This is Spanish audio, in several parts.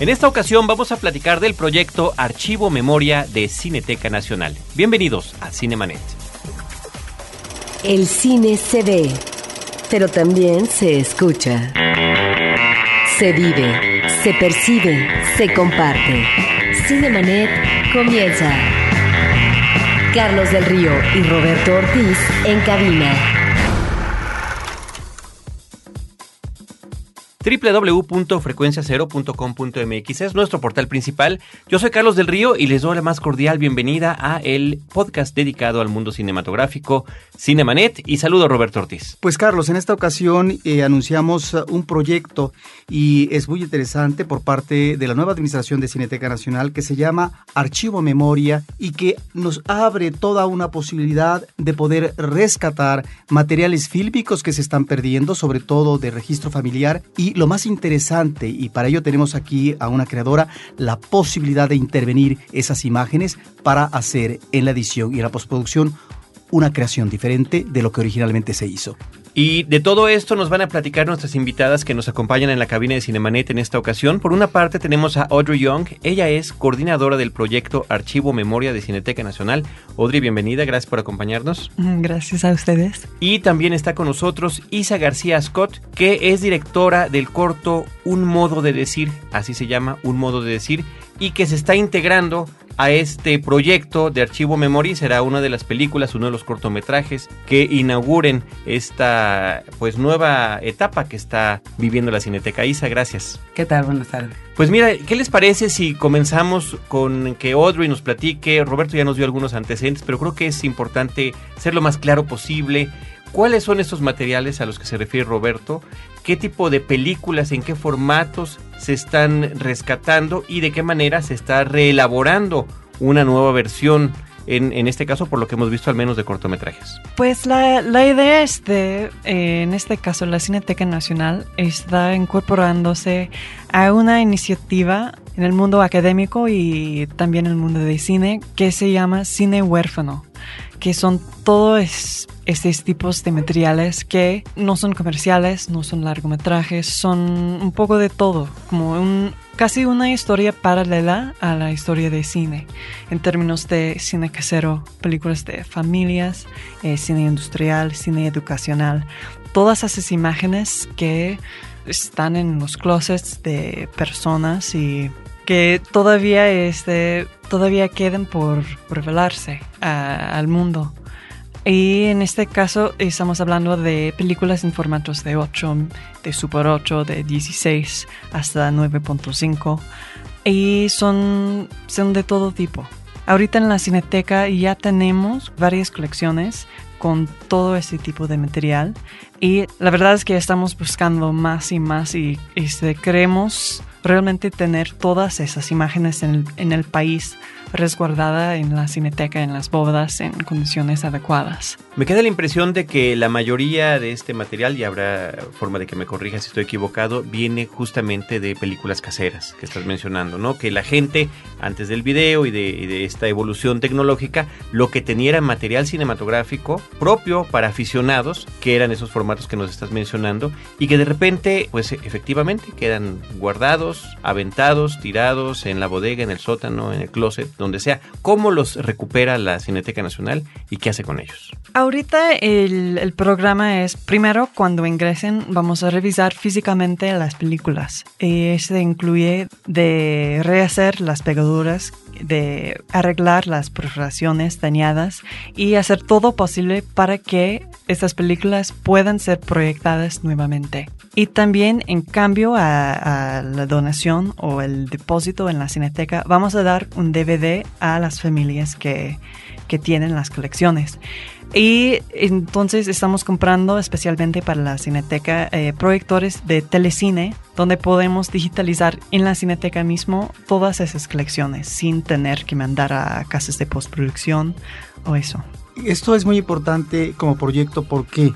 En esta ocasión vamos a platicar del proyecto Archivo Memoria de Cineteca Nacional. Bienvenidos a Cinemanet. El cine se ve, pero también se escucha. Se vive, se percibe, se comparte. Cinemanet comienza. Carlos del Río y Roberto Ortiz en cabina. www.frecuenciacero.com.mx es nuestro portal principal. Yo soy Carlos del Río y les doy la más cordial bienvenida a el podcast dedicado al mundo cinematográfico Cinemanet y saludo a Roberto Ortiz. Pues Carlos, en esta ocasión eh, anunciamos uh, un proyecto y es muy interesante por parte de la nueva administración de Cineteca Nacional que se llama Archivo Memoria y que nos abre toda una posibilidad de poder rescatar materiales fílmicos que se están perdiendo, sobre todo de registro familiar y lo más interesante, y para ello tenemos aquí a una creadora, la posibilidad de intervenir esas imágenes para hacer en la edición y en la postproducción una creación diferente de lo que originalmente se hizo. Y de todo esto nos van a platicar nuestras invitadas que nos acompañan en la cabina de Cinemanet en esta ocasión. Por una parte tenemos a Audrey Young, ella es coordinadora del proyecto Archivo Memoria de Cineteca Nacional. Audrey, bienvenida, gracias por acompañarnos. Mm, gracias a ustedes. Y también está con nosotros Isa García Scott, que es directora del corto Un modo de decir, así se llama, Un modo de decir, y que se está integrando a este proyecto de Archivo Memoria será una de las películas, uno de los cortometrajes que inauguren esta pues nueva etapa que está viviendo la Cineteca. Isa, gracias. ¿Qué tal? Buenas tardes. Pues mira, ¿qué les parece si comenzamos con que Audrey nos platique? Roberto ya nos dio algunos antecedentes, pero creo que es importante ser lo más claro posible. ¿Cuáles son estos materiales a los que se refiere Roberto? ¿Qué tipo de películas, en qué formatos se están rescatando y de qué manera se está reelaborando una nueva versión? En, este caso, por lo que hemos visto al menos de cortometrajes? Pues la, la idea es de, eh, en este caso, la Cineteca Nacional está incorporándose a una iniciativa en el mundo académico y también en el mundo de cine que se llama Cine Huérfano, que son todos estos tipos de materiales que no son comerciales, no son largometrajes, son un poco de todo, como un, casi una historia paralela a la historia de cine, en términos de cine casero, películas de familias, eh, cine industrial, cine educacional, todas esas imágenes que están en los closets de personas y que todavía, este, todavía quedan por revelarse al mundo. Y en este caso estamos hablando de películas en formatos de 8, de Super 8, de 16 hasta 9.5. Y son, son de todo tipo. Ahorita en la Cineteca ya tenemos varias colecciones con todo este tipo de material y la verdad es que estamos buscando más y más y, este, queremos realmente tener todas esas imágenes en el, país resguardada en la cineteca, en las bóvedas, en condiciones adecuadas. Me queda la impresión de que la mayoría de este material, y habrá forma de que me corrija si estoy equivocado, viene justamente de películas caseras que estás mencionando, ¿no? Que la gente, antes del video y de, y de esta evolución tecnológica, lo que tenía era material cinematográfico propio para aficionados, que eran esos formatos que nos estás mencionando, y que de repente, pues efectivamente, quedan guardados, aventados, tirados en la bodega, en el sótano, en el closet, donde sea. ¿Cómo los recupera la Cineteca Nacional y qué hace con ellos? Ahorita el, programa es, primero, cuando ingresen, vamos a revisar físicamente las películas. Y este incluye de rehacer las pegaduras, de arreglar las perforaciones dañadas y hacer todo posible para que estas películas puedan ser proyectadas nuevamente. Y también, en cambio a, la donación o el depósito en la Cineteca, vamos a dar un DVD a las familias que, que tienen las colecciones. Y entonces estamos comprando especialmente para la Cineteca eh, proyectores de telecine donde podemos digitalizar en la Cineteca mismo todas esas colecciones sin tener que mandar a casas de postproducción o eso. Esto es muy importante como proyecto, ¿por qué?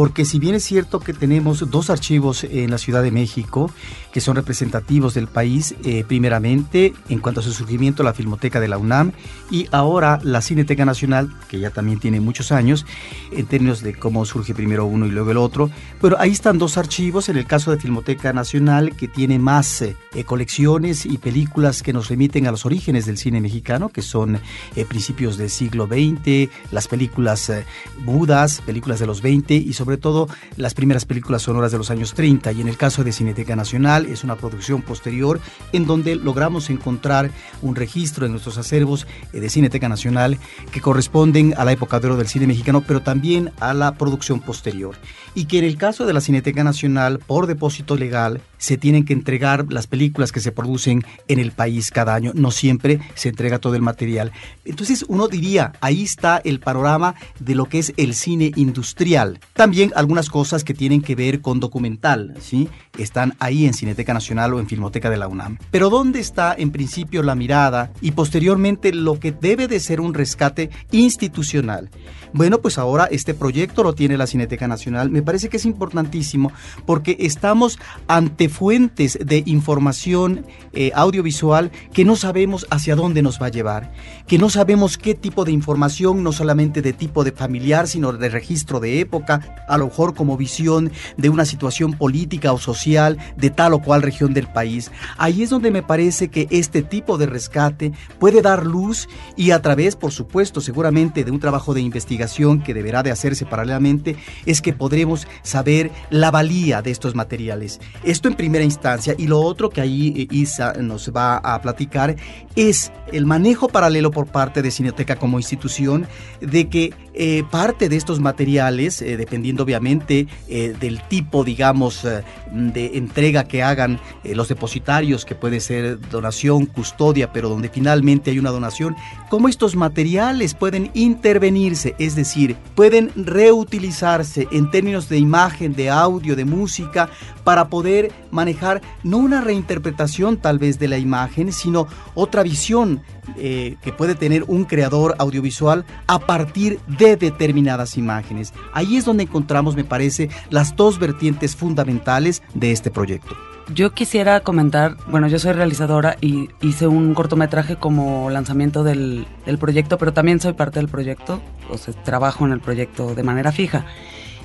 Porque si bien es cierto que tenemos dos archivos en la Ciudad de México que son representativos del país, eh, primeramente en cuanto a su surgimiento la Filmoteca de la UNAM y ahora la Cineteca Nacional, que ya también tiene muchos años, en términos de cómo surge primero uno y luego el otro, pero ahí están dos archivos, en el caso de Filmoteca Nacional, que tiene más eh, colecciones y películas que nos remiten a los orígenes del cine mexicano, que son eh, principios del siglo XX, las películas mudas, películas de los 20 y sobre todo las primeras películas sonoras de los años 30. Y en el caso de Cineteca Nacional es una producción posterior en donde logramos encontrar un registro en nuestros acervos eh, de Cineteca Nacional que corresponden a la época de oro del cine mexicano, pero también a la producción posterior. Y que en el caso de la Cineteca Nacional, por depósito legal, se tienen que entregar las películas que se producen en el país cada año. No siempre se entrega todo el material. Entonces uno diría, ahí está el panorama de lo que es el cine industrial. También algunas cosas que tienen que ver con documental, ¿sí? Están ahí en Cineteca Nacional o en Filmoteca de la UNAM. Pero ¿dónde está en principio la mirada y posteriormente lo que debe de ser un rescate institucional? Bueno, pues ahora este proyecto lo tiene la Cineteca Nacional. Me parece que es importantísimo porque estamos ante fuentes de información eh, audiovisual que no sabemos hacia dónde nos va a llevar, que no sabemos qué tipo de información, no solamente de tipo de familiar, sino de registro de época, a lo mejor como visión de una situación política o social de tal o cual región del país. Ahí es donde me parece que este tipo de rescate puede dar luz y a través, por supuesto, seguramente de un trabajo de investigación, que deberá de hacerse paralelamente es que podremos saber la valía de estos materiales. Esto primera instancia. Y lo otro que ahí eh, Isa nos va a platicar es el manejo paralelo por parte de Cineteca como institución de que eh, parte de estos materiales, eh, dependiendo obviamente del tipo, digamos, de entrega que hagan los depositarios, que puede ser donación, custodia, pero donde finalmente hay una donación, cómo estos materiales pueden intervenirse, es decir, pueden reutilizarse en términos de imagen, de audio, de música, para poder manejar no una reinterpretación tal vez de la imagen, sino otra visión eh, que puede tener un creador audiovisual a partir de determinadas imágenes. Ahí es donde encontramos, me parece, las dos vertientes fundamentales de este proyecto. Yo quisiera comentar, bueno, yo soy realizadora y hice un cortometraje como lanzamiento del, proyecto, pero también soy parte del proyecto, o sea, trabajo en el proyecto de manera fija.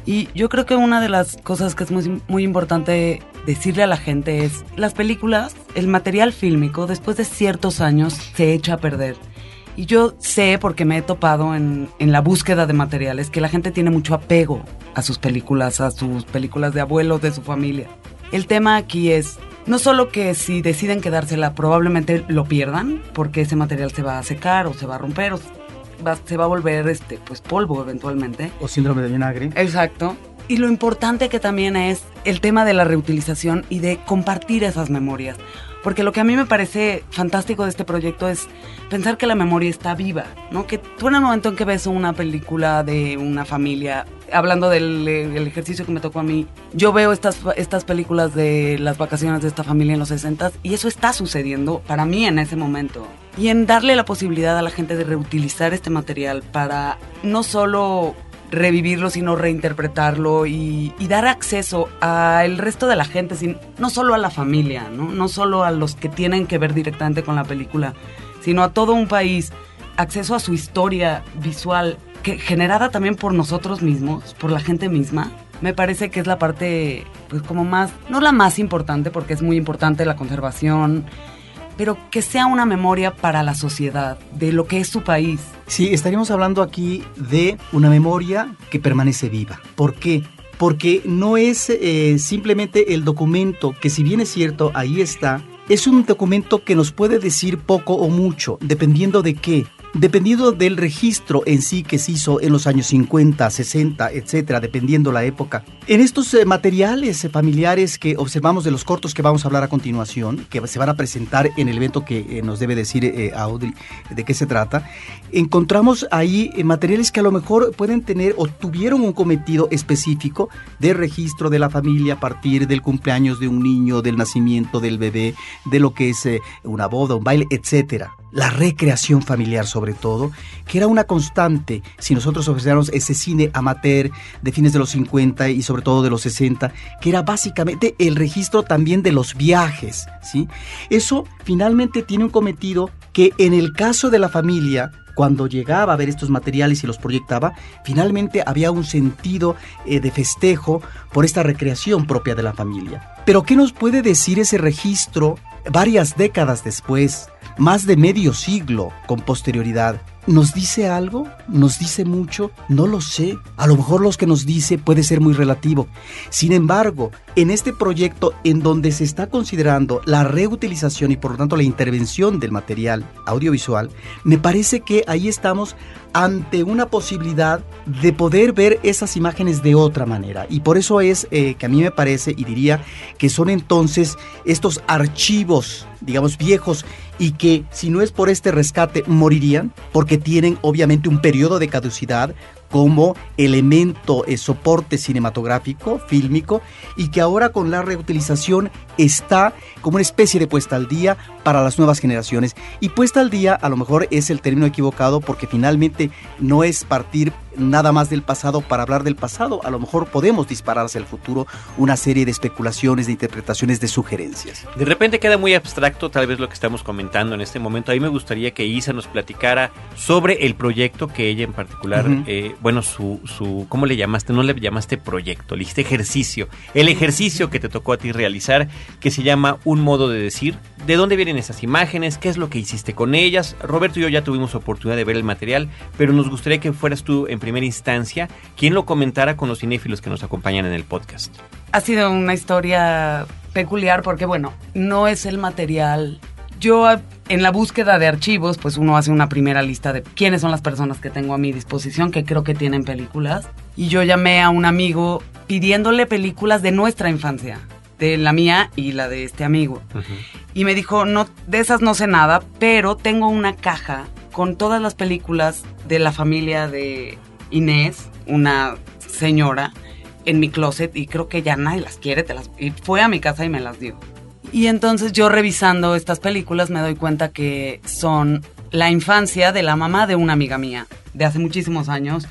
Y yo creo que una de las cosas que es muy, muy importante decirle a la gente es, las películas, el material fílmico, después de ciertos años, se echa a perder. Y yo sé, porque me he topado en, en, la búsqueda de materiales, que la gente tiene mucho apego a sus películas, a sus películas de abuelos, de su familia. El tema aquí es no solo que si deciden quedársela probablemente lo pierdan porque ese material se va a secar o se va a romper o se va a volver este pues polvo eventualmente o síndrome de vinagre. Exacto. Y lo importante que también es el tema de la reutilización y de compartir esas memorias. Porque lo que a mí me parece fantástico de este proyecto es pensar que la memoria está viva, ¿no? Que tú en el momento en que ves una película de una familia, hablando del, ejercicio que me tocó a mí, yo veo estas, estas películas de las vacaciones de esta familia en los 60 y eso está sucediendo para mí en ese momento. Y en darle la posibilidad a la gente de reutilizar este material para no solo revivirlo, sino reinterpretarlo y, dar acceso al resto de la gente, sin, no solo a la familia, ¿no? no solo a los que tienen que ver directamente con la película, sino a todo un país, acceso a su historia visual, que, generada también por nosotros mismos, por la gente misma. Me parece que es la parte, pues como más, no la más importante, porque es muy importante la conservación, pero que sea una memoria para la sociedad de lo que es su país. Sí, estaríamos hablando aquí de una memoria que permanece viva. ¿Por qué? Porque no es eh, simplemente el documento que si bien es cierto, ahí está, es un documento que nos puede decir poco o mucho, dependiendo de qué dependiendo del registro en sí que se hizo en los años 50, 60, etcétera, dependiendo la época. En estos eh, materiales eh, familiares que observamos de los cortos que vamos a hablar a continuación, que se van a presentar en el evento que eh, nos debe decir Audrey de qué se trata, encontramos ahí materiales que a lo mejor pueden tener o tuvieron un cometido específico de registro de la familia a partir del cumpleaños de un niño, del nacimiento del bebé, de lo que es una boda, un baile, etcétera la recreación familiar sobre todo, que era una constante si nosotros ofreciéramos ese cine amateur de fines de los 50 y sobre todo de los 60, que era básicamente el registro también de los viajes, ¿sí? Eso finalmente tiene un cometido que en el caso de la familia cuando llegaba a ver estos materiales y los proyectaba, finalmente había un sentido eh, de festejo por esta recreación propia de la familia. Pero ¿qué nos puede decir ese registro varias décadas después, más de medio siglo con posterioridad? ¿Nos dice algo? ¿Nos dice mucho? No lo sé. A lo mejor los que nos dice puede ser muy relativo. Sin embargo, en este proyecto en donde se está considerando la reutilización y por lo tanto la intervención del material audiovisual, me parece que ahí estamos ante una posibilidad de poder ver esas imágenes de otra manera. Y por eso es eh, que a mí me parece y diría que son entonces estos archivos, digamos, viejos y que si no es por este rescate morirían porque tienen obviamente un periodo de caducidad como elemento, eh, soporte cinematográfico, fílmico, y que ahora con la reutilización está como una especie de puesta al día para las nuevas generaciones. Y puesta al día a lo mejor es el término equivocado porque finalmente no es partir nada más del pasado para hablar del pasado. A lo mejor podemos disparar hacia el futuro una serie de especulaciones, de interpretaciones, de sugerencias. De repente queda muy abstracto tal vez lo que estamos comentando en este momento. A mí me gustaría que Isa nos platicara sobre el proyecto que ella en particular, eh, bueno, su, su, ¿cómo le llamaste? No le llamaste proyecto, le dijiste ejercicio. El ejercicio que te tocó a ti realizar, que se llama Un modo de decir. ¿De dónde vienen esas imágenes? ¿Qué es lo que hiciste con ellas? Roberto y yo ya tuvimos oportunidad de ver el material, pero nos gustaría que fueras tú en primera instancia quien lo comentara con los cinéfilos que nos acompañan en el podcast. Ha sido una historia peculiar porque, bueno, no es el material. Yo en la búsqueda de archivos, pues uno hace una primera lista de quiénes son las personas que tengo a mi disposición, que creo que tienen películas. Y yo llamé a un amigo pidiéndole películas de nuestra infancia, de la mía y la de este amigo. Y me dijo, no, de esas no sé nada, pero tengo una caja con todas las películas de la familia de Inés, una señora, en mi closet y creo que ya nadie las quiere, te las, y fue a mi casa y me las dio. Y entonces yo revisando estas películas me doy cuenta que son la infancia de la mamá de una amiga mía de hace muchísimos años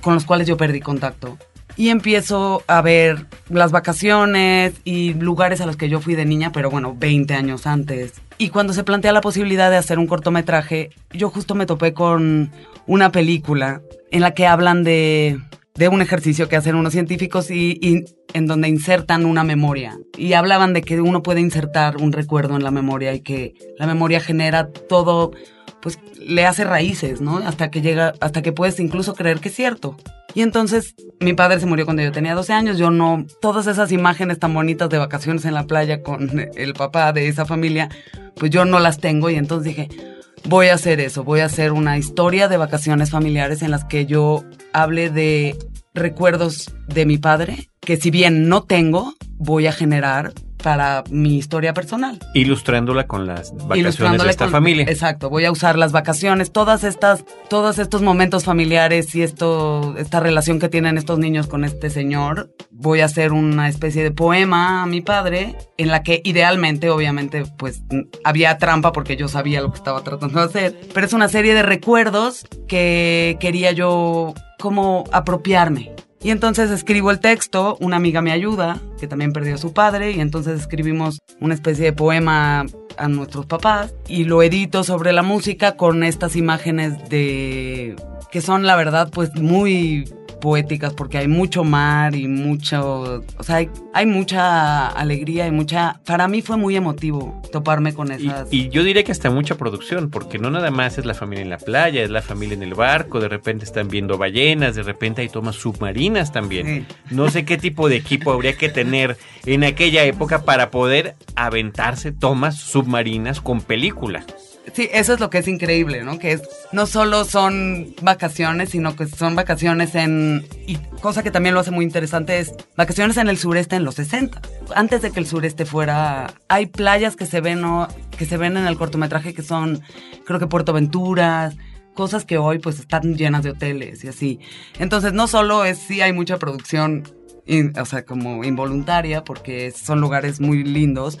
con los cuales yo perdí contacto. Y empiezo a ver las vacaciones y lugares a los que yo fui de niña, pero bueno, 20 años antes. Y cuando se plantea la posibilidad de hacer un cortometraje, yo justo me topé con una película en la que hablan de, de un ejercicio que hacen unos científicos y, en donde insertan una memoria. Y hablaban de que uno puede insertar un recuerdo en la memoria y que la memoria genera todo, pues le hace raíces, ¿no? Hasta que llega, hasta que puedes incluso creer que es cierto. Y entonces mi padre se murió cuando yo tenía 12 años, yo no, todas esas imágenes tan bonitas de vacaciones en la playa con el papá de esa familia, pues yo no las tengo y entonces dije, voy a hacer eso, voy a hacer una historia de vacaciones familiares en las que yo hable de recuerdos de mi padre, que si bien no tengo, voy a generar para mi historia personal. Ilustrándola con las vacaciones de esta familia. Exacto, voy a usar las vacaciones, todas estas, todos estos momentos familiares y esto, esta relación que tienen estos niños con este señor. Voy a hacer una especie de poema a mi padre, en la que idealmente, obviamente, pues había trampa porque yo sabía lo que estaba tratando de hacer. Pero es una serie de recuerdos que quería yo como apropiarme y entonces escribo el texto, una amiga me ayuda, que también perdió a su padre, y entonces escribimos una especie de poema a nuestros papás y lo edito sobre la música con estas imágenes de que son la verdad pues muy poéticas porque hay mucho mar y mucho, o sea, hay, mucha alegría y mucha, para mí fue muy emotivo toparme con esas. Y, yo diría que hasta mucha producción, porque no nada más es la familia en la playa, es la familia en el barco, de repente están viendo ballenas, de repente hay tomas submarinas también. No sé qué tipo de equipo habría que tener en aquella época para poder aventarse tomas submarinas con película. Sí, eso es lo que es increíble, ¿no? Que es, no solo son vacaciones, sino que son vacaciones en... Y cosa que también lo hace muy interesante es vacaciones en el sureste en los 60. Antes de que el sureste fuera... Hay playas que se ven, ¿no? que se ven en el cortometraje que son, creo que Puerto Venturas, cosas que hoy pues están llenas de hoteles y así. Entonces no solo es, sí hay mucha producción, o sea, como involuntaria, porque son lugares muy lindos,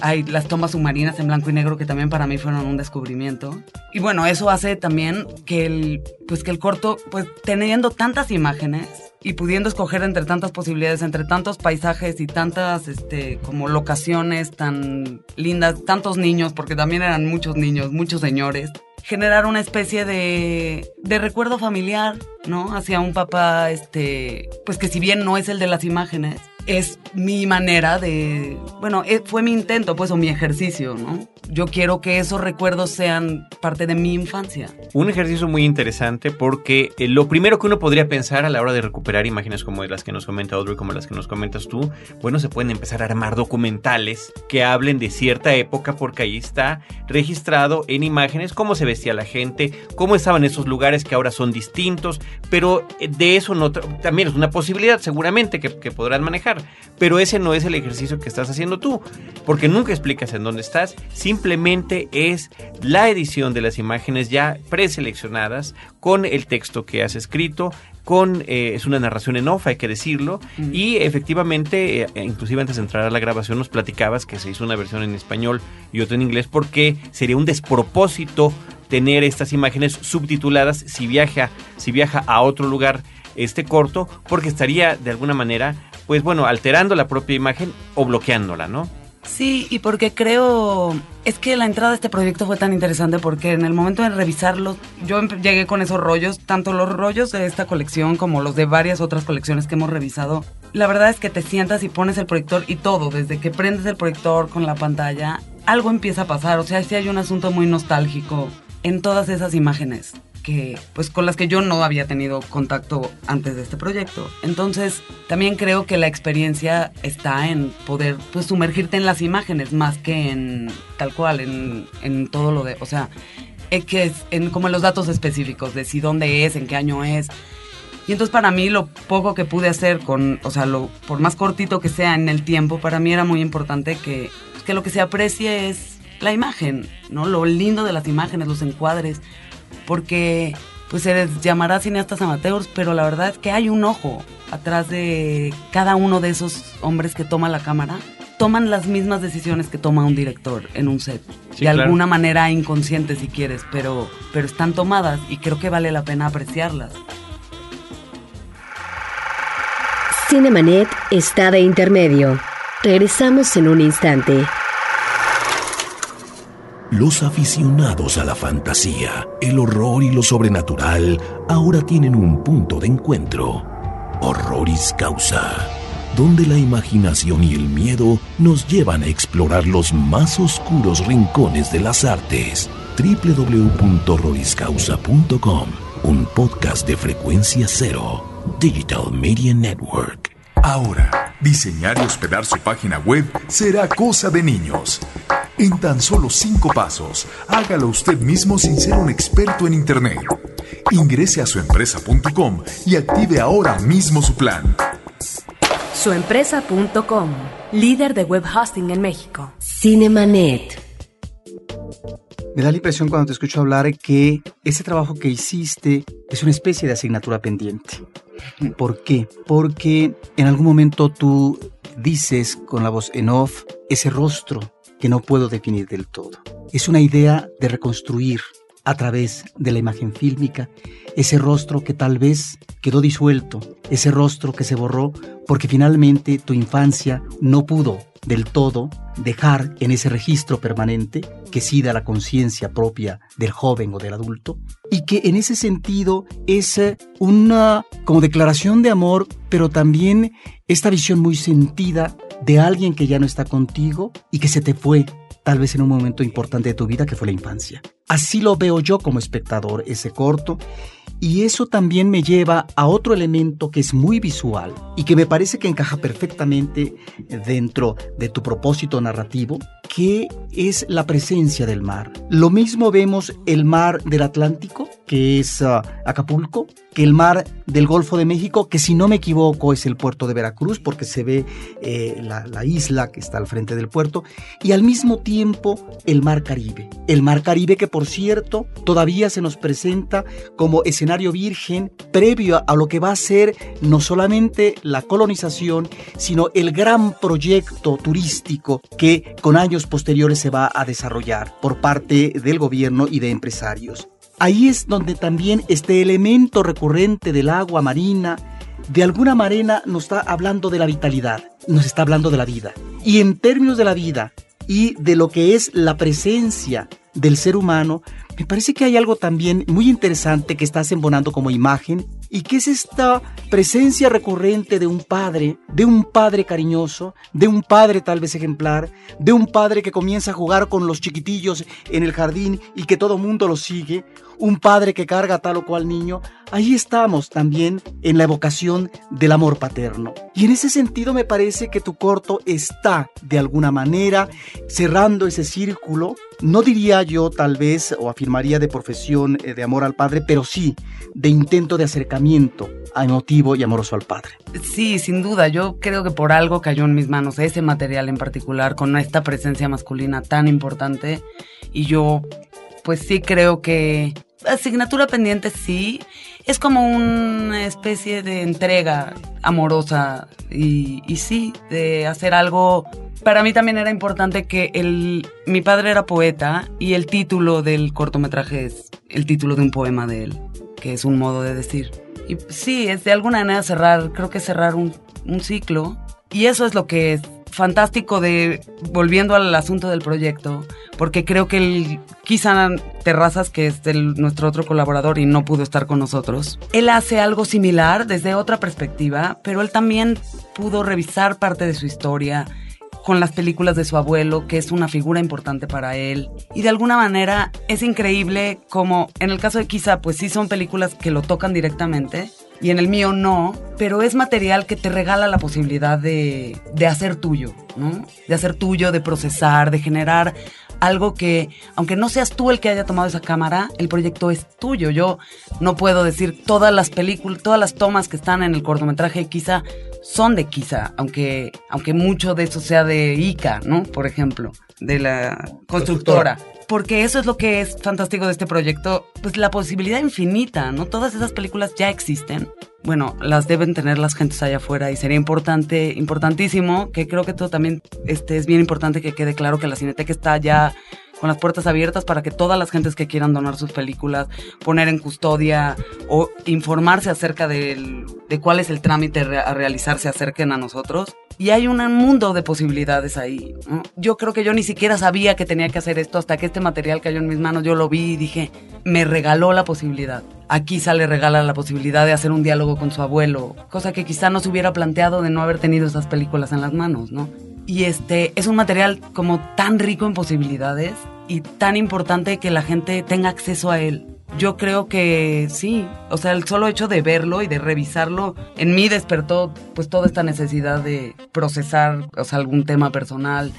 Hay las tomas submarinas en blanco y negro que también para mí fueron un descubrimiento. Y bueno, eso hace también que el, pues que el corto, pues teniendo tantas imágenes y pudiendo escoger entre tantas posibilidades, entre tantos paisajes y tantas, este, como locaciones tan lindas, tantos niños, porque también eran muchos niños, muchos señores, generar una especie de, de recuerdo familiar, ¿no? Hacia un papá, este, pues que si bien no es el de las imágenes, es mi manera de, bueno, eh, fue mi intento, pues, o mi ejercicio, ¿no? Yo quiero que esos recuerdos sean parte de mi infancia. Un ejercicio muy interesante porque eh, lo primero que uno podría pensar a la hora de recuperar imágenes como las que nos comenta Audrey, como las que nos comentas tú, bueno, se pueden empezar a armar documentales que hablen de cierta época porque ahí está registrado en imágenes cómo se vestía la gente, cómo estaban esos lugares que ahora son distintos, pero eh, de eso no, también es una posibilidad seguramente que, que podrán manejar pero ese no es el ejercicio que estás haciendo tú, porque nunca explicas en dónde estás, simplemente es la edición de las imágenes ya preseleccionadas con el texto que has escrito, con eh, es una narración en off, hay que decirlo, y efectivamente, eh, inclusive antes de entrar a la grabación nos platicabas que se hizo una versión en español y otra en inglés porque sería un despropósito tener estas imágenes subtituladas si viaja, si viaja a otro lugar este corto, porque estaría de alguna manera pues bueno, alterando la propia imagen o bloqueándola, ¿no? Sí, y porque creo, es que la entrada de este proyecto fue tan interesante porque en el momento de revisarlo, yo llegué con esos rollos, tanto los rollos de esta colección como los de varias otras colecciones que hemos revisado. La verdad es que te sientas y pones el proyector y todo, desde que prendes el proyector con la pantalla, algo empieza a pasar, o sea, sí hay un asunto muy nostálgico en todas esas imágenes que pues con las que yo no había tenido contacto antes de este proyecto. Entonces, también creo que la experiencia está en poder pues sumergirte en las imágenes más que en tal cual en, en todo lo de, o sea, es que es en como en los datos específicos de si dónde es, en qué año es. Y entonces para mí lo poco que pude hacer con, o sea, lo por más cortito que sea en el tiempo, para mí era muy importante que que lo que se aprecie es la imagen, ¿no? Lo lindo de las imágenes, los encuadres, porque pues se les llamará cineastas amateurs, pero la verdad es que hay un ojo atrás de cada uno de esos hombres que toma la cámara. Toman las mismas decisiones que toma un director en un set. de alguna manera inconsciente si quieres, pero, pero están tomadas y creo que vale la pena apreciarlas. Cinemanet está de intermedio. Regresamos en un instante. Los aficionados a la fantasía, el horror y lo sobrenatural ahora tienen un punto de encuentro. Horroris Causa, donde la imaginación y el miedo nos llevan a explorar los más oscuros rincones de las artes. www.horroriscausa.com, un podcast de frecuencia cero, Digital Media Network. Ahora, diseñar y hospedar su página web será cosa de niños. En tan solo cinco pasos, hágalo usted mismo sin ser un experto en Internet. Ingrese a suempresa.com y active ahora mismo su plan. Suempresa.com, líder de web hosting en México. Cinemanet. Me da la impresión cuando te escucho hablar que ese trabajo que hiciste es una especie de asignatura pendiente. ¿Por qué? Porque en algún momento tú dices con la voz en off ese rostro que no puedo definir del todo. Es una idea de reconstruir a través de la imagen fílmica ese rostro que tal vez quedó disuelto, ese rostro que se borró porque finalmente tu infancia no pudo del todo dejar en ese registro permanente que sí da la conciencia propia del joven o del adulto y que en ese sentido es eh, una como declaración de amor pero también esta visión muy sentida de alguien que ya no está contigo y que se te fue tal vez en un momento importante de tu vida que fue la infancia. Así lo veo yo como espectador, ese corto, y eso también me lleva a otro elemento que es muy visual y que me parece que encaja perfectamente dentro de tu propósito narrativo, que es la presencia del mar. Lo mismo vemos el mar del Atlántico que es ah, Acapulco, que el mar del Golfo de México, que si no me equivoco es el puerto de Veracruz, porque se ve eh, la, la isla que está al frente del puerto, y al mismo tiempo el mar Caribe. El mar Caribe que por cierto todavía se nos presenta como escenario virgen previo a lo que va a ser no solamente la colonización, sino el gran proyecto turístico que con años posteriores se va a desarrollar por parte del gobierno y de empresarios. Ahí es donde también este elemento recurrente del agua marina, de alguna manera nos está hablando de la vitalidad, nos está hablando de la vida. Y en términos de la vida y de lo que es la presencia del ser humano, me parece que hay algo también muy interesante que estás embonando como imagen y que es esta presencia recurrente de un padre, de un padre cariñoso, de un padre tal vez ejemplar, de un padre que comienza a jugar con los chiquitillos en el jardín y que todo mundo lo sigue, un padre que carga tal o cual niño, ahí estamos también en la evocación del amor paterno. Y en ese sentido me parece que tu corto está de alguna manera cerrando ese círculo, no diría yo tal vez o afirmaría de profesión eh, de amor al padre, pero sí de intento de acercamiento emotivo y amoroso al padre. Sí, sin duda. Yo creo que por algo cayó en mis manos ese material en particular, con esta presencia masculina tan importante. Y yo, pues sí creo que asignatura pendiente sí. Es como una especie de entrega amorosa y, y sí, de hacer algo para mí también era importante que el, mi padre era poeta y el título del cortometraje es el título de un poema de él, que es un modo de decir. Y sí, es de alguna manera cerrar, creo que cerrar un, ciclo. Y eso es lo que es fantástico de, volviendo al asunto del proyecto, porque creo que el quizá Terrazas, que es nuestro otro colaborador y no pudo estar con nosotros, él hace algo similar desde otra perspectiva, pero él también pudo revisar parte de su historia, con las películas de su abuelo, que es una figura importante para él. Y de alguna manera es increíble como en el caso de Kisa, pues sí son películas que lo tocan directamente. Y en el mío no, pero es material que te regala la posibilidad de, de hacer tuyo, ¿no? De hacer tuyo, de procesar, de generar algo que, aunque no seas tú el que haya tomado esa cámara, el proyecto es tuyo. Yo no puedo decir todas las películas, todas las tomas que están en el cortometraje quizá son de Kisa, aunque, aunque mucho de eso sea de Ica, ¿no? Por ejemplo, de la constructora. Porque eso es lo que es fantástico de este proyecto, pues la posibilidad infinita, ¿no? Todas esas películas ya existen. Bueno, las deben tener las gentes allá afuera y sería importante, importantísimo, que creo que todo también este, es bien importante que quede claro que la Cineteca está ya con las puertas abiertas para que todas las gentes que quieran donar sus películas, poner en custodia o informarse acerca de cuál es el trámite a realizar se acerquen a nosotros. Y hay un mundo de posibilidades ahí. Yo creo que yo ni siquiera sabía que tenía que hacer esto hasta que este material cayó en mis manos. Yo lo vi y dije, me regaló la posibilidad. Aquí sale regala la posibilidad de hacer un diálogo con su abuelo, cosa que quizá no se hubiera planteado de no haber tenido esas películas en las manos, ¿no? Y este es un material como tan rico en posibilidades y tan importante que la gente tenga acceso a él. Yo creo que sí, o sea, el solo hecho de verlo y de revisarlo en mí despertó pues toda esta necesidad de procesar, o sea, algún tema personal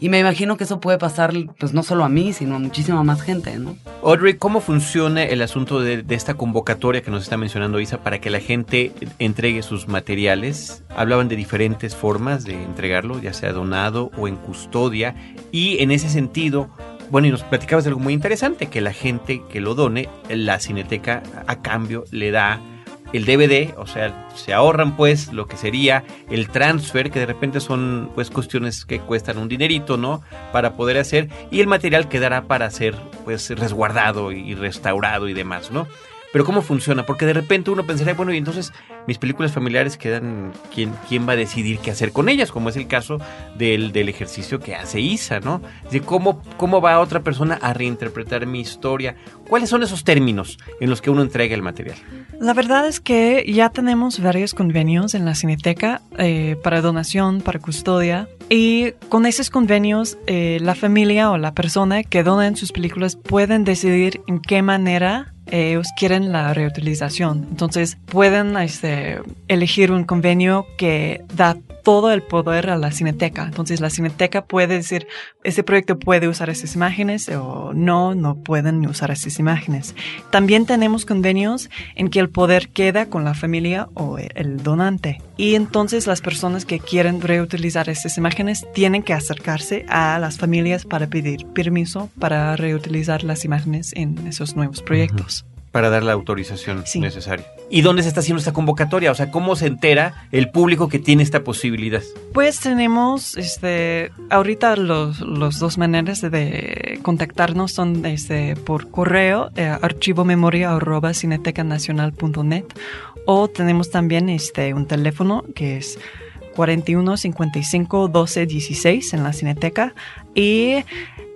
y me imagino que eso puede pasar, pues no solo a mí, sino a muchísima más gente, ¿no? Audrey, ¿cómo funciona el asunto de, de, esta convocatoria que nos está mencionando Isa para que la gente entregue sus materiales? Hablaban de diferentes formas de entregarlo, ya sea donado o en custodia. Y en ese sentido, bueno, y nos platicabas de algo muy interesante, que la gente que lo done, la cineteca a cambio le da el DVD, o sea, se ahorran pues lo que sería el transfer, que de repente son pues cuestiones que cuestan un dinerito, ¿no? Para poder hacer, y el material quedará para ser pues resguardado y restaurado y demás, ¿no? Pero ¿cómo funciona? Porque de repente uno pensaría, bueno, y entonces mis películas familiares quedan, ¿quién, quién va a decidir qué hacer con ellas? Como es el caso del, del ejercicio que hace Isa, ¿no? De cómo, cómo va otra persona a reinterpretar mi historia. ¿Cuáles son esos términos en los que uno entrega el material? La verdad es que ya tenemos varios convenios en la Cineteca eh, para donación, para custodia. Y con esos convenios, eh, la familia o la persona que donen sus películas pueden decidir en qué manera ellos quieren la reutilización. Entonces pueden este, elegir un convenio que da todo el poder a la cineteca. Entonces la cineteca puede decir, ese proyecto puede usar esas imágenes o no, no pueden usar esas imágenes. También tenemos convenios en que el poder queda con la familia o el donante. Y entonces las personas que quieren reutilizar esas imágenes tienen que acercarse a las familias para pedir permiso para reutilizar las imágenes en esos nuevos proyectos para dar la autorización necesaria. ¿Y dónde se está haciendo esta convocatoria? O sea, ¿cómo se entera el público que tiene esta posibilidad? Pues tenemos, este, ahorita los, los dos maneras de contactarnos son este, por correo, eh, archivomemoria arroba cinetecanacional.net o tenemos también este, un teléfono que es 41 55 12 16 en la Cineteca y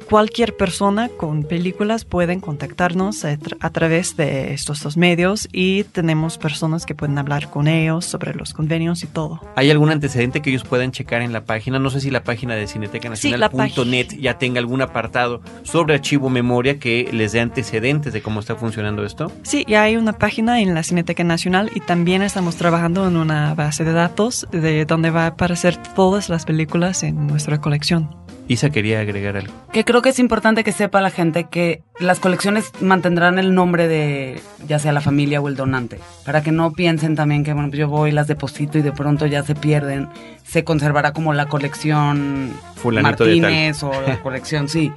cualquier persona con películas pueden contactarnos a, través de estos dos medios y tenemos personas que pueden hablar con ellos sobre los convenios y todo. ¿Hay algún antecedente que ellos puedan checar en la página? No sé si la página de Cineteca Nacional.net ya tenga algún apartado sobre archivo memoria que les dé antecedentes de cómo está funcionando esto. Sí, ya hay una página en la Cineteca Nacional y también estamos trabajando en una base de datos de donde va a aparecer todas las películas en nuestra colección. Isa quería agregar algo. Que creo que es importante que sepa la gente que las colecciones mantendrán el nombre de ya sea la familia o el donante, para que no piensen también que bueno, pues yo voy, las deposito y de pronto ya se pierden. Se conservará como la colección Martínez o la colección, sí.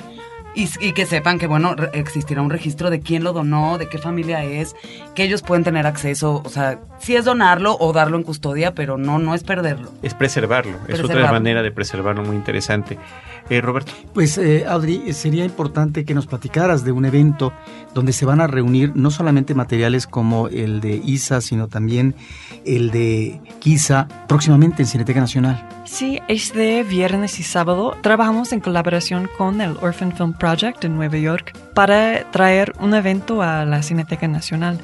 Y, que sepan que, bueno, existirá un registro de quién lo donó, de qué familia es, que ellos pueden tener acceso, o sea, sí es donarlo o darlo en custodia, pero no, no es perderlo. Es preservarlo, es otra manera de preservarlo muy interesante. Eh, Roberto. Pues, eh, Audrey, sería importante que nos platicaras de un evento donde se van a reunir no solamente materiales como el de ISA, sino también el de KISA, próximamente en Cineteca Nacional. Sí, este viernes y sábado trabajamos en colaboración con el Orphan Film Project en Nueva York para traer un evento a la Cineteca Nacional.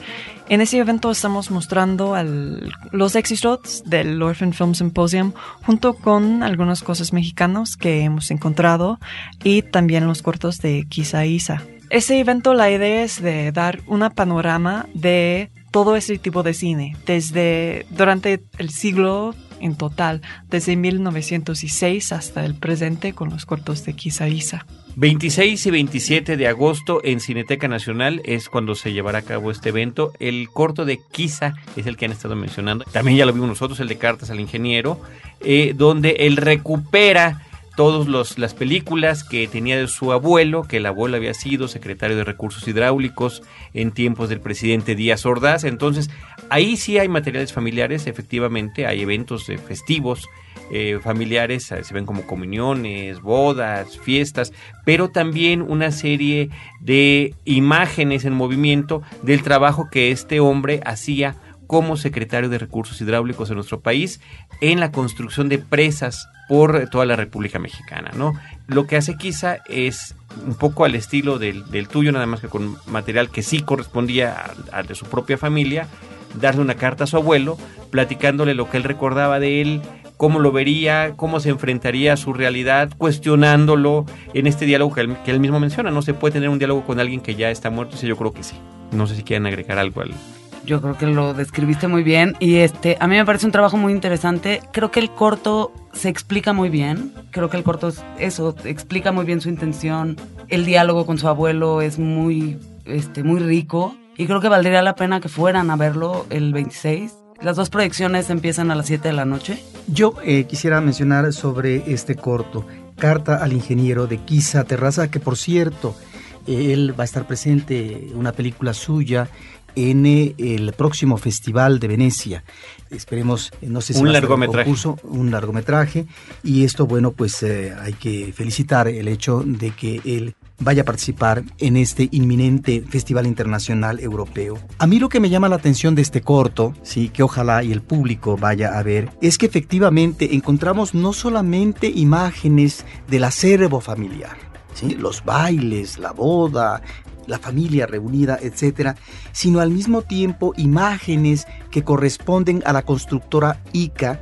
En ese evento estamos mostrando los éxitos del Orphan Film Symposium junto con algunas cosas mexicanas que hemos encontrado y también los cortos de Kisa Isa. Ese evento la idea es de dar una panorama de todo ese tipo de cine, desde durante el siglo en total, desde 1906 hasta el presente con los cortos de Kisa Isa. 26 y 27 de agosto en Cineteca Nacional es cuando se llevará a cabo este evento. El corto de Kisa es el que han estado mencionando. También ya lo vimos nosotros, el de Cartas al Ingeniero, eh, donde él recupera todas las películas que tenía de su abuelo, que el abuelo había sido secretario de Recursos Hidráulicos en tiempos del presidente Díaz Ordaz. Entonces, ahí sí hay materiales familiares, efectivamente, hay eventos festivos eh, familiares, eh, se ven como comuniones, bodas, fiestas, pero también una serie de imágenes en movimiento del trabajo que este hombre hacía como secretario de Recursos Hidráulicos en nuestro país en la construcción de presas por toda la República Mexicana, ¿no? Lo que hace quizá es un poco al estilo del, tuyo, nada más que con material que sí correspondía al de su propia familia, darle una carta a su abuelo, platicándole lo que él recordaba de él, cómo lo vería, cómo se enfrentaría a su realidad, cuestionándolo en este diálogo que él, mismo menciona. No se puede tener un diálogo con alguien que ya está muerto, sí, yo creo que sí. No sé si quieren agregar algo al, yo creo que lo describiste muy bien y este a mí me parece un trabajo muy interesante. Creo que el corto se explica muy bien. Creo que el corto es eso, explica muy bien su intención. El diálogo con su abuelo es muy este muy rico y creo que valdría la pena que fueran a verlo el 26. Las dos proyecciones empiezan a las 7 de la noche. Yo eh, quisiera mencionar sobre este corto, Carta al ingeniero de Kisa Terraza, que por cierto, él va a estar presente en una película suya en eh, el próximo Festival de Venecia. Esperemos, eh, no sé si un largometraje. Un, un largometraje. Y esto, bueno, pues eh, hay que felicitar el hecho de que él vaya a participar en este inminente Festival Internacional Europeo. A mí lo que me llama la atención de este corto, sí, que ojalá y el público vaya a ver, es que efectivamente encontramos no solamente imágenes del acervo familiar, ¿sí? los bailes, la boda, la familia reunida, etcétera, sino al mismo tiempo imágenes que corresponden a la constructora ICA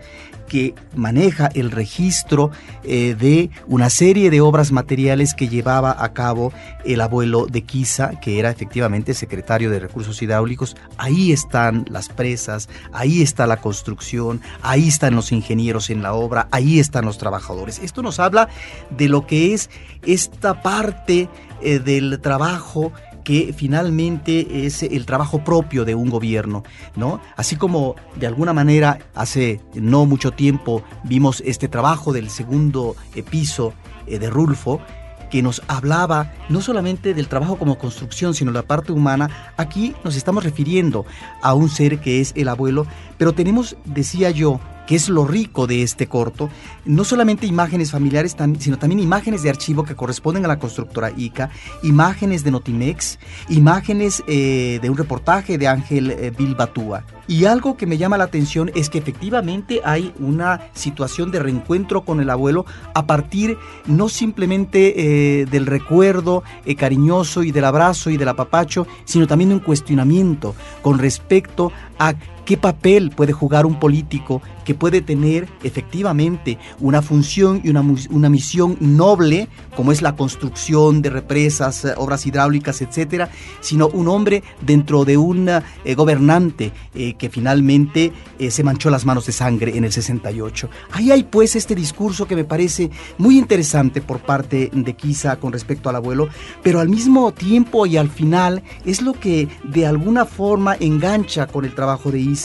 que maneja el registro eh, de una serie de obras materiales que llevaba a cabo el abuelo de Quisa, que era efectivamente secretario de Recursos Hidráulicos. Ahí están las presas, ahí está la construcción, ahí están los ingenieros en la obra, ahí están los trabajadores. Esto nos habla de lo que es esta parte eh, del trabajo que finalmente es el trabajo propio de un gobierno, ¿no? Así como de alguna manera hace no mucho tiempo vimos este trabajo del segundo eh, piso eh, de Rulfo, que nos hablaba no solamente del trabajo como construcción, sino la parte humana, aquí nos estamos refiriendo a un ser que es el abuelo, pero tenemos, decía yo, que es lo rico de este corto, no solamente imágenes familiares, sino también imágenes de archivo que corresponden a la constructora ICA, imágenes de Notimex, imágenes eh, de un reportaje de Ángel eh, Bilbatúa. Y algo que me llama la atención es que efectivamente hay una situación de reencuentro con el abuelo a partir no simplemente eh, del recuerdo cariñoso y del abrazo y del apapacho, sino también de un cuestionamiento con respecto a ¿Qué papel puede jugar un político que puede tener efectivamente una función y una, una, misión noble, como es la construcción de represas, eh, obras hidráulicas, etcétera, sino un hombre dentro de un eh, gobernante eh, que finalmente se manchó las manos de sangre en el 68? Ahí hay pues este discurso que me parece muy interesante por parte de Kisa con respecto al abuelo, pero al mismo tiempo y al final es lo que de alguna forma engancha con el trabajo de Isa,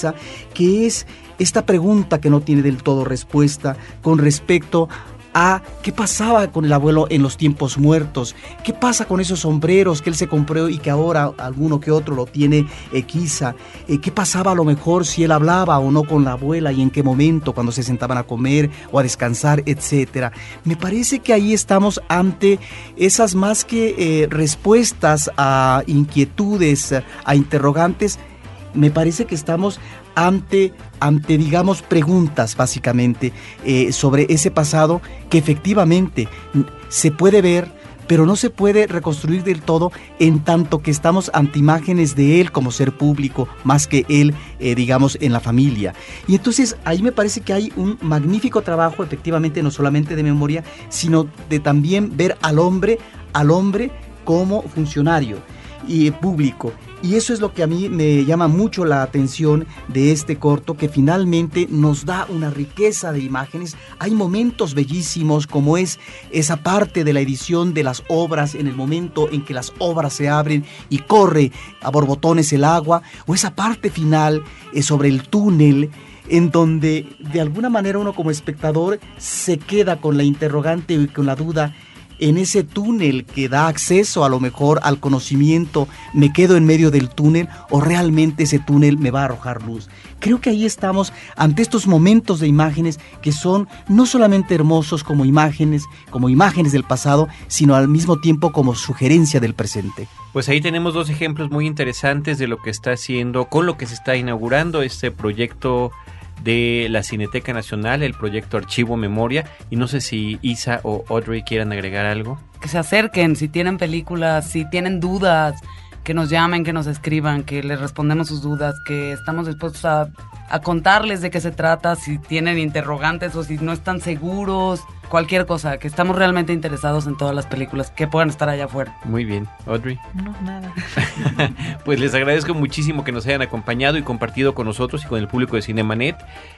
que es esta pregunta que no tiene del todo respuesta con respecto a qué pasaba con el abuelo en los tiempos muertos, qué pasa con esos sombreros que él se compró y que ahora alguno que otro lo tiene equisa, eh, qué pasaba a lo mejor si él hablaba o no con la abuela y en qué momento cuando se sentaban a comer o a descansar, etcétera. Me parece que ahí estamos ante esas más que eh, respuestas a inquietudes, a interrogantes, me parece que estamos ante, ante digamos, preguntas básicamente eh, sobre ese pasado que efectivamente se puede ver, pero no se puede reconstruir del todo en tanto que estamos ante imágenes de él como ser público, más que él, eh, digamos, en la familia. Y entonces ahí me parece que hay un magnífico trabajo, efectivamente, no solamente de memoria, sino de también ver al hombre, al hombre como funcionario y público. Y eso es lo que a mí me llama mucho la atención de este corto, que finalmente nos da una riqueza de imágenes. Hay momentos bellísimos, como es esa parte de la edición de las obras, en el momento en que las obras se abren y corre a borbotones el agua, o esa parte final eh, sobre el túnel en donde de alguna manera uno como espectador se queda con la interrogante y con la duda en ese túnel que da acceso a lo mejor al conocimiento, me quedo en medio del túnel o realmente ese túnel me va a arrojar luz. Creo que ahí estamos ante estos momentos de imágenes que son no solamente hermosos como imágenes, como imágenes del pasado, sino al mismo tiempo como sugerencia del presente. Pues ahí tenemos dos ejemplos muy interesantes de lo que está haciendo, con lo que se está inaugurando este proyecto de la Cineteca Nacional, el proyecto Archivo Memoria. Y no sé si Isa o Audrey quieran agregar algo. Que se acerquen, si tienen películas, si tienen dudas, que nos llamen, que nos escriban, que les respondemos sus dudas, que estamos dispuestos a, a contarles de qué se trata, si tienen interrogantes o si no están seguros cualquier cosa, que estamos realmente interesados en todas las películas que puedan estar allá afuera. Muy bien, Audrey. No, nada. pues les agradezco muchísimo que nos hayan acompañado y compartido con nosotros y con el público de Cinemanet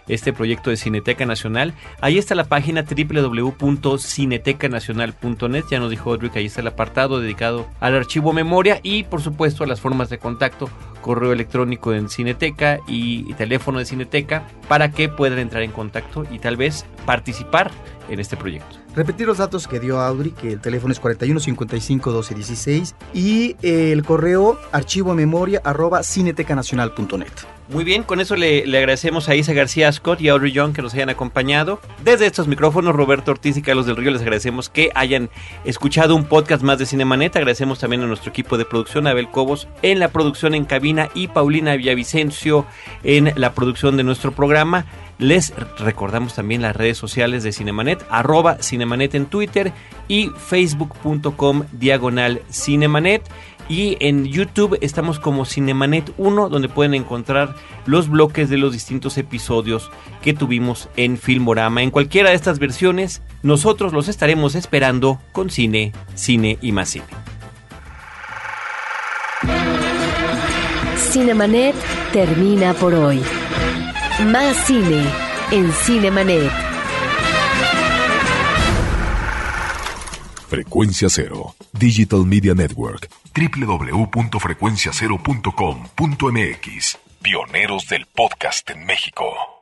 este proyecto de Cineteca Nacional. Ahí está la página www.cinetecanacional.net. Ya nos dijo Audrey que ahí está el apartado dedicado al archivo memoria y por supuesto a las formas de contacto, correo electrónico en Cineteca y teléfono de Cineteca para que puedan entrar en contacto y tal vez participar en este proyecto. Repetir los datos que dio Audrey, que el teléfono es 41 55 12 16 y el correo archivo memoria arroba cinetecanacional.net. Muy bien, con eso le, le, agradecemos a Isa García Scott y a Audrey Young que nos hayan acompañado. Desde estos micrófonos, Roberto Ortiz y Carlos del Río, les agradecemos que hayan escuchado un podcast más de Cinemanet. Agradecemos también a nuestro equipo de producción, Abel Cobos en la producción en cabina y Paulina Villavicencio en la producción de nuestro programa. Les recordamos también las redes sociales de Cinemanet, arroba Cinemanet en Twitter y facebook.com diagonal Cinemanet. Y en YouTube estamos como Cinemanet 1, donde pueden encontrar los bloques de los distintos episodios que tuvimos en Filmorama. En cualquiera de estas versiones, nosotros los estaremos esperando con cine, cine y más cine. Cinemanet termina por hoy. Más cine en Cinemanet. Frecuencia Cero, Digital Media Network, www.frecuenciacero.com.mx, pioneros del podcast en México.